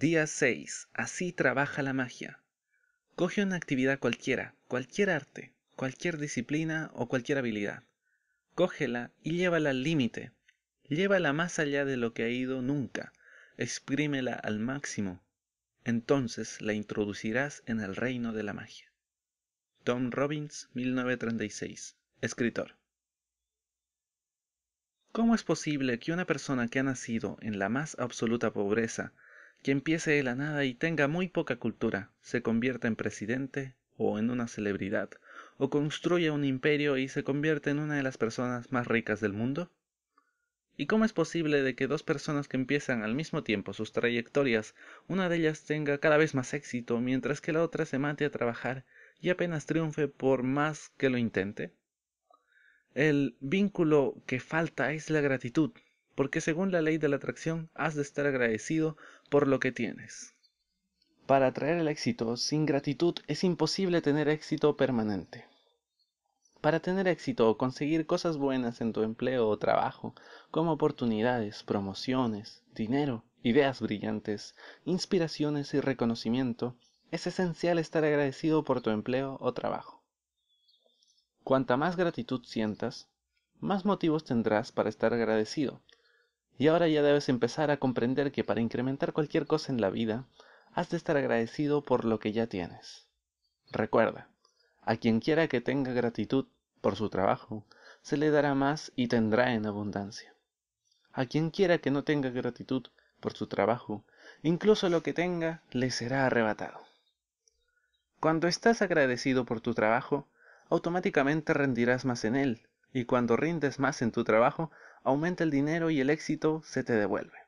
Día 6. Así trabaja la magia. Coge una actividad cualquiera, cualquier arte, cualquier disciplina o cualquier habilidad. Cógela y llévala al límite. Llévala más allá de lo que ha ido nunca. Exprímela al máximo. Entonces la introducirás en el reino de la magia. Tom Robbins, 1936. Escritor. ¿Cómo es posible que una persona que ha nacido en la más absoluta pobreza que empiece de la nada y tenga muy poca cultura, se convierta en presidente o en una celebridad, o construya un imperio y se convierta en una de las personas más ricas del mundo? ¿Y cómo es posible de que dos personas que empiezan al mismo tiempo sus trayectorias, una de ellas tenga cada vez más éxito, mientras que la otra se mate a trabajar y apenas triunfe por más que lo intente? El vínculo que falta es la gratitud, porque según la ley de la atracción has de estar agradecido por lo que tienes. Para atraer el éxito sin gratitud es imposible tener éxito permanente. Para tener éxito o conseguir cosas buenas en tu empleo o trabajo, como oportunidades, promociones, dinero, ideas brillantes, inspiraciones y reconocimiento, es esencial estar agradecido por tu empleo o trabajo. Cuanta más gratitud sientas, más motivos tendrás para estar agradecido, y ahora ya debes empezar a comprender que para incrementar cualquier cosa en la vida, has de estar agradecido por lo que ya tienes. Recuerda, a quien quiera que tenga gratitud por su trabajo, se le dará más y tendrá en abundancia. A quien quiera que no tenga gratitud por su trabajo, incluso lo que tenga le será arrebatado. Cuando estás agradecido por tu trabajo, automáticamente rendirás más en él, y cuando rindes más en tu trabajo, aumenta el dinero y el éxito se te devuelve.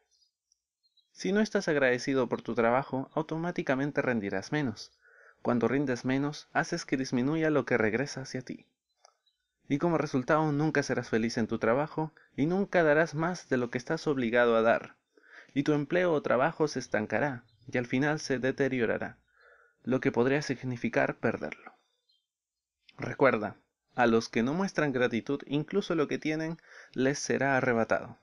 Si no estás agradecido por tu trabajo, automáticamente rendirás menos. Cuando rindes menos, haces que disminuya lo que regresa hacia ti. Y como resultado nunca serás feliz en tu trabajo y nunca darás más de lo que estás obligado a dar. Y tu empleo o trabajo se estancará y al final se deteriorará, lo que podría significar perderlo. Recuerda, a los que no muestran gratitud, incluso lo que tienen les será arrebatado.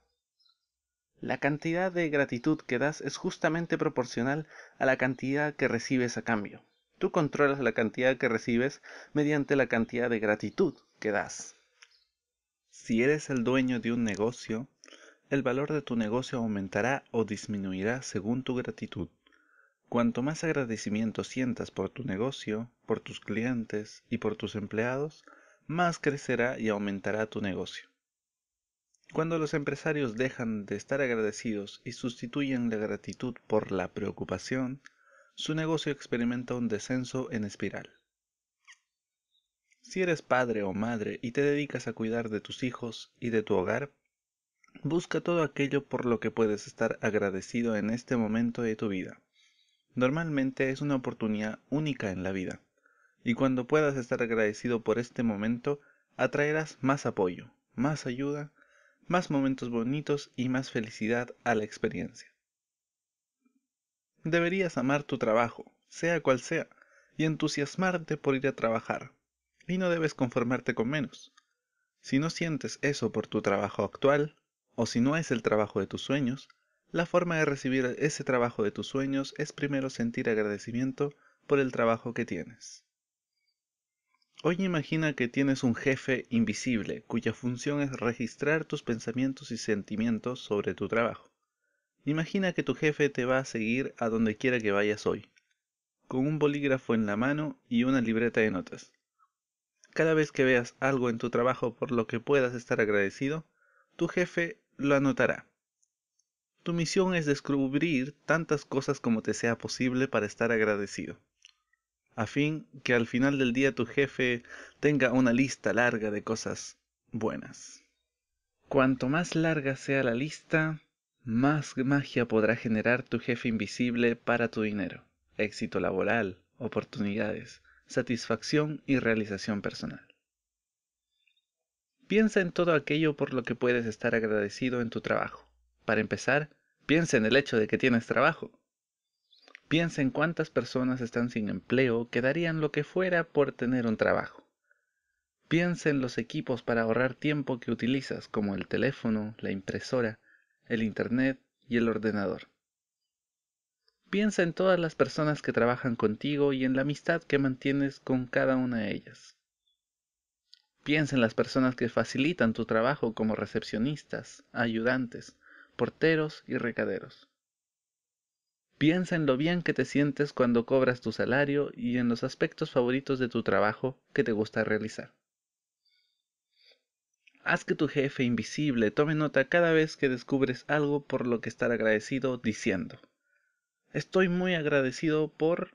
La cantidad de gratitud que das es justamente proporcional a la cantidad que recibes a cambio. Tú controlas la cantidad que recibes mediante la cantidad de gratitud que das. Si eres el dueño de un negocio, el valor de tu negocio aumentará o disminuirá según tu gratitud. Cuanto más agradecimiento sientas por tu negocio, por tus clientes y por tus empleados, más crecerá y aumentará tu negocio. Cuando los empresarios dejan de estar agradecidos y sustituyen la gratitud por la preocupación, su negocio experimenta un descenso en espiral. Si eres padre o madre y te dedicas a cuidar de tus hijos y de tu hogar, busca todo aquello por lo que puedes estar agradecido en este momento de tu vida. Normalmente es una oportunidad única en la vida y cuando puedas estar agradecido por este momento, atraerás más apoyo, más ayuda, más momentos bonitos y más felicidad a la experiencia. Deberías amar tu trabajo, sea cual sea, y entusiasmarte por ir a trabajar, y no debes conformarte con menos. Si no sientes eso por tu trabajo actual, o si no es el trabajo de tus sueños, la forma de recibir ese trabajo de tus sueños es primero sentir agradecimiento por el trabajo que tienes. Hoy imagina que tienes un jefe invisible cuya función es registrar tus pensamientos y sentimientos sobre tu trabajo. Imagina que tu jefe te va a seguir a donde quiera que vayas hoy, con un bolígrafo en la mano y una libreta de notas. Cada vez que veas algo en tu trabajo por lo que puedas estar agradecido, tu jefe lo anotará. Tu misión es descubrir tantas cosas como te sea posible para estar agradecido a fin que al final del día tu jefe tenga una lista larga de cosas buenas. Cuanto más larga sea la lista, más magia podrá generar tu jefe invisible para tu dinero, éxito laboral, oportunidades, satisfacción y realización personal. Piensa en todo aquello por lo que puedes estar agradecido en tu trabajo. Para empezar, piensa en el hecho de que tienes trabajo. Piensa en cuántas personas están sin empleo que darían lo que fuera por tener un trabajo. Piensa en los equipos para ahorrar tiempo que utilizas, como el teléfono, la impresora, el internet y el ordenador. Piensa en todas las personas que trabajan contigo y en la amistad que mantienes con cada una de ellas. Piensa en las personas que facilitan tu trabajo como recepcionistas, ayudantes, porteros y recaderos. Piensa en lo bien que te sientes cuando cobras tu salario y en los aspectos favoritos de tu trabajo que te gusta realizar. Haz que tu jefe invisible tome nota cada vez que descubres algo por lo que estar agradecido diciendo, estoy muy agradecido por...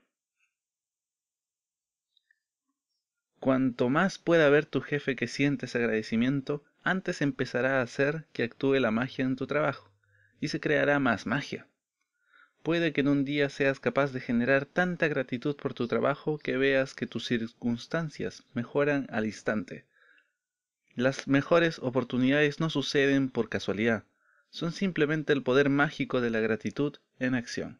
Cuanto más pueda ver tu jefe que sientes agradecimiento, antes empezará a hacer que actúe la magia en tu trabajo y se creará más magia. Puede que en un día seas capaz de generar tanta gratitud por tu trabajo que veas que tus circunstancias mejoran al instante. Las mejores oportunidades no suceden por casualidad, son simplemente el poder mágico de la gratitud en acción.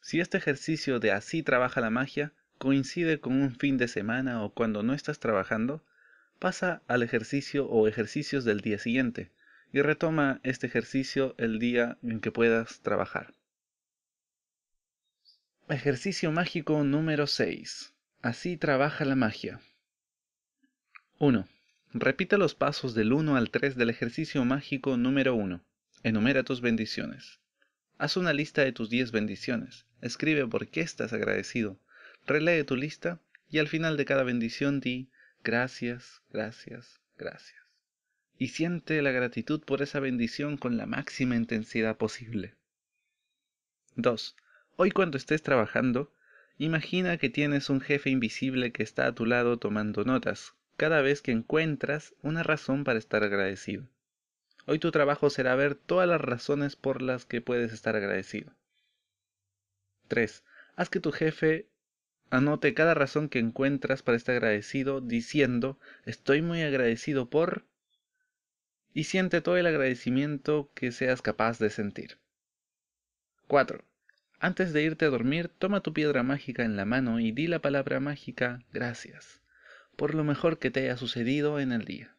Si este ejercicio de así trabaja la magia coincide con un fin de semana o cuando no estás trabajando, pasa al ejercicio o ejercicios del día siguiente y retoma este ejercicio el día en que puedas trabajar. Ejercicio mágico número 6. Así trabaja la magia. 1. Repite los pasos del 1 al 3 del ejercicio mágico número 1. Enumera tus bendiciones. Haz una lista de tus 10 bendiciones. Escribe por qué estás agradecido. Relee tu lista y al final de cada bendición di gracias, gracias, gracias y siente la gratitud por esa bendición con la máxima intensidad posible. 2. Hoy cuando estés trabajando, imagina que tienes un jefe invisible que está a tu lado tomando notas cada vez que encuentras una razón para estar agradecido. Hoy tu trabajo será ver todas las razones por las que puedes estar agradecido. 3. Haz que tu jefe anote cada razón que encuentras para estar agradecido diciendo estoy muy agradecido por y siente todo el agradecimiento que seas capaz de sentir. 4. Antes de irte a dormir, toma tu piedra mágica en la mano y di la palabra mágica gracias por lo mejor que te haya sucedido en el día.